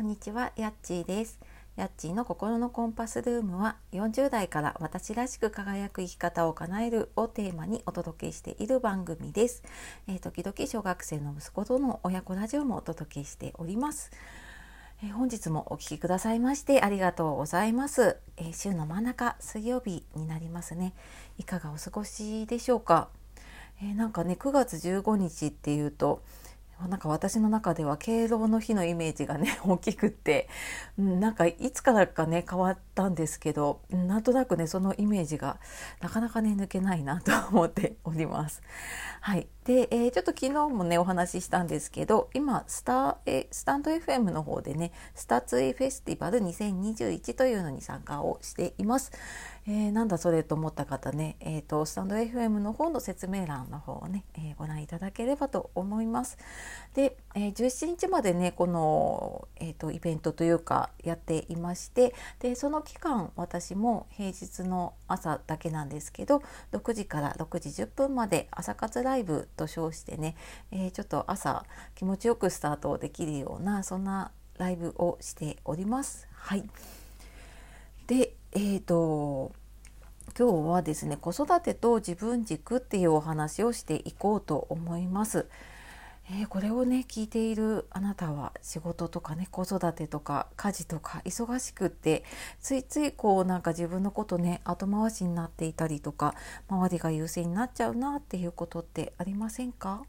こんにちは、やっちーです。やっちーの心のコンパスルームは40代から私らしく輝く生き方を叶えるをテーマにお届けしている番組です。えー時々小学生の息子との親子ラジオもお届けしております。えー本日もお聞きくださいましてありがとうございます。えー週の真ん中水曜日になりますね。いかがお過ごしでしょうか？えーなんかね9月15日っていうとなんか私の中では敬老の日のイメージがね 大きくって、うん、なんかいつからかね変わったんですけどなんとなくねそのイメージがなかなかね抜けないなと思っております。はい、で、えーちょっと昨日もねお話ししたんですけど今スタえスタンド FM の方でねスタツイフェスティバル2021というのに参加をしています。えーなんだそれと思った方ね、えー、とスタンド FM の方の説明欄の方をね、えーご覧いただければと思います。で、えー17日までねこの、えー、とイベントというかやっていましてでその期間私も平日の朝だけなんですけど6時から6時10分まで朝活ライブと称してね、えーちょっと朝気持ちよくスタートできるようなそんなライブをしております。はいで、えー、と今日はですね子育てと自分軸っていうお話をしていこうと思います。えーこれをね聞いているあなたは仕事とかね子育てとか家事とか忙しくってついついこうなんか自分のことね後回しになっていたりとか周りが優先になっちゃうなっていうことってありませんか？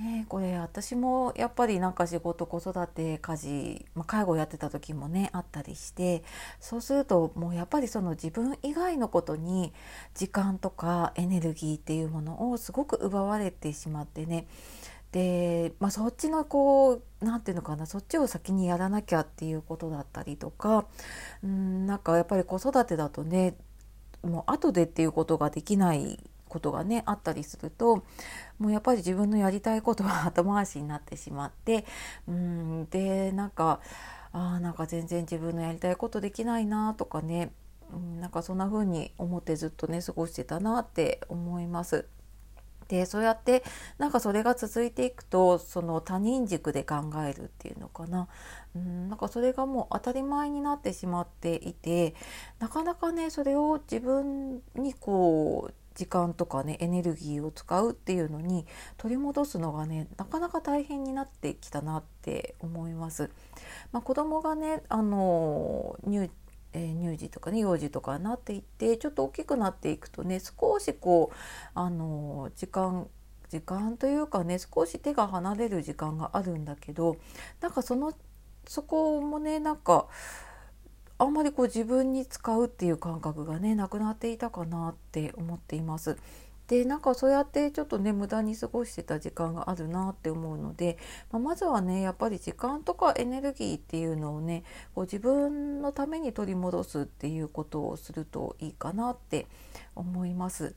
えーこれ私もやっぱりなんか仕事子育て家事、まあ、介護やってた時もねあったりしてそうするともうやっぱりその自分以外のことに時間とかエネルギーっていうものをすごく奪われてしまってね。で、まあ、そっちのこう何て言うのかなそっちを先にやらなきゃっていうことだったりとかうんなんかやっぱり子育てだとねもう後でっていうことができないことがねあったりするともうやっぱり自分のやりたいことは後回しになってしまってうんでなんかあーなんか全然自分のやりたいことできないなとかねうんなんかそんな風に思ってずっとね過ごしてたなって思います。でそうやってなんかそれが続いていくとその他人軸で考えるっていうのかなうんなんかそれがもう当たり前になってしまっていてなかなかねそれを自分にこう時間とかねエネルギーを使うっていうのに取り戻すのがねなかなか大変になってきたなって思います。まあ、子供がねあの入えー乳児とかね幼児とかになっていってちょっと大きくなっていくとね少しこうあの時間時間というかね少し手が離れる時間があるんだけどなんかそのそこもねなんかあんまりこう自分に使うっていう感覚がねなくなっていたかなって思っています。でなんかそうやってちょっとね無駄に過ごしてた時間があるなって思うので、まあ、まずはねやっぱり時間とかエネルギーっていうのをねこう自分のために取り戻すっていうことをするといいかなって思います。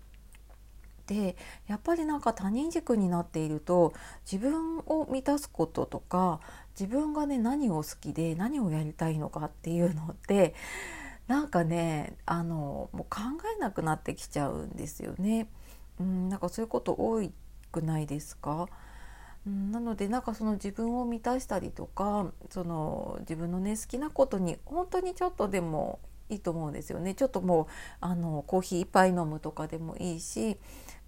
でやっぱりなんか他人軸になっていると自分を満たすこととか自分がね何を好きで何をやりたいのかっていうのってなんかねあのもう考えなくなってきちゃうんですよね。うん、なんかそういうこと多くないですか？うんなのでなんかその自分を満たしたりとかその自分のね好きなことに本当にちょっとでもいいと思うんですよね。ちょっともうあのコーヒー一杯飲むとかでもいいし、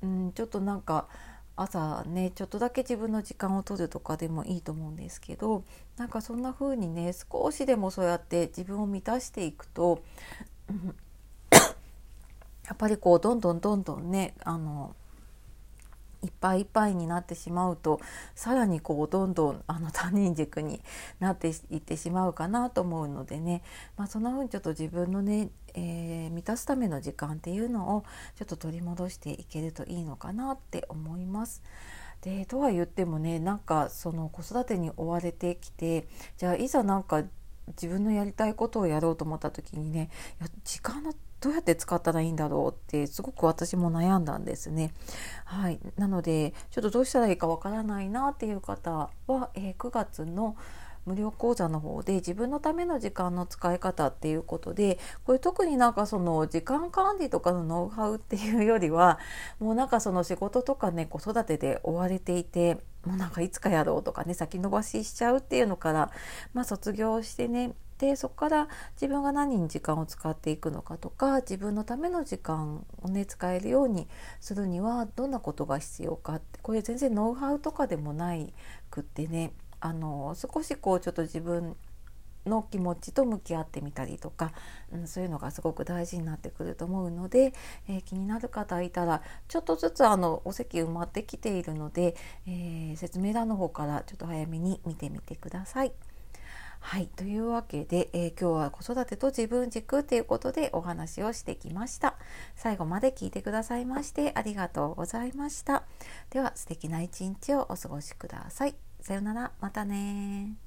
うん、ちょっとなんか朝ねちょっとだけ自分の時間を取るとかでもいいと思うんですけどなんかそんな風にね少しでもそうやって自分を満たしていくと、やっぱりこうどんどんどんどんねあのぱいいっぱいになってしまうとさらにこうどんどんあの他人軸になっていってしまうかなと思うのでね、まあ、そんな風にちょっと自分のね、えー満たすための時間っていうのをちょっと取り戻していけるといいのかなって思います。でとは言ってもねなんかその子育てに追われてきてじゃあいざなんか自分のやりたいことをやろうと思った時にねいや時間のどうやって使ったらいいんだろうってすごく私も悩んだんですね。はい、なのでちょっとどうしたらいいかわからないなっていう方は、えー9月の無料講座の方で自分のための時間の使い方っていうことでこれ特になんかその時間管理とかのノウハウっていうよりはもうなんかその仕事とかね子育てで追われていてもうなんかいつかやろうとかね先延ばししちゃうっていうのから、まあ、卒業してねでそこから自分が何に時間を使っていくのかとか自分のための時間をね使えるようにするにはどんなことが必要かってこれ全然ノウハウとかでもないくってねあの少しこうちょっと自分の気持ちと向き合ってみたりとか、うん、そういうのがすごく大事になってくると思うので、えー、気になる方いたらちょっとずつあのお席埋まってきているので、えー、説明欄の方からちょっと早めに見てみてください。はい。というわけで、えー、今日は子育てと自分軸ということでお話をしてきました。最後まで聞いてくださいましてありがとうございました。では素敵な一日をお過ごしください。さようなら。またね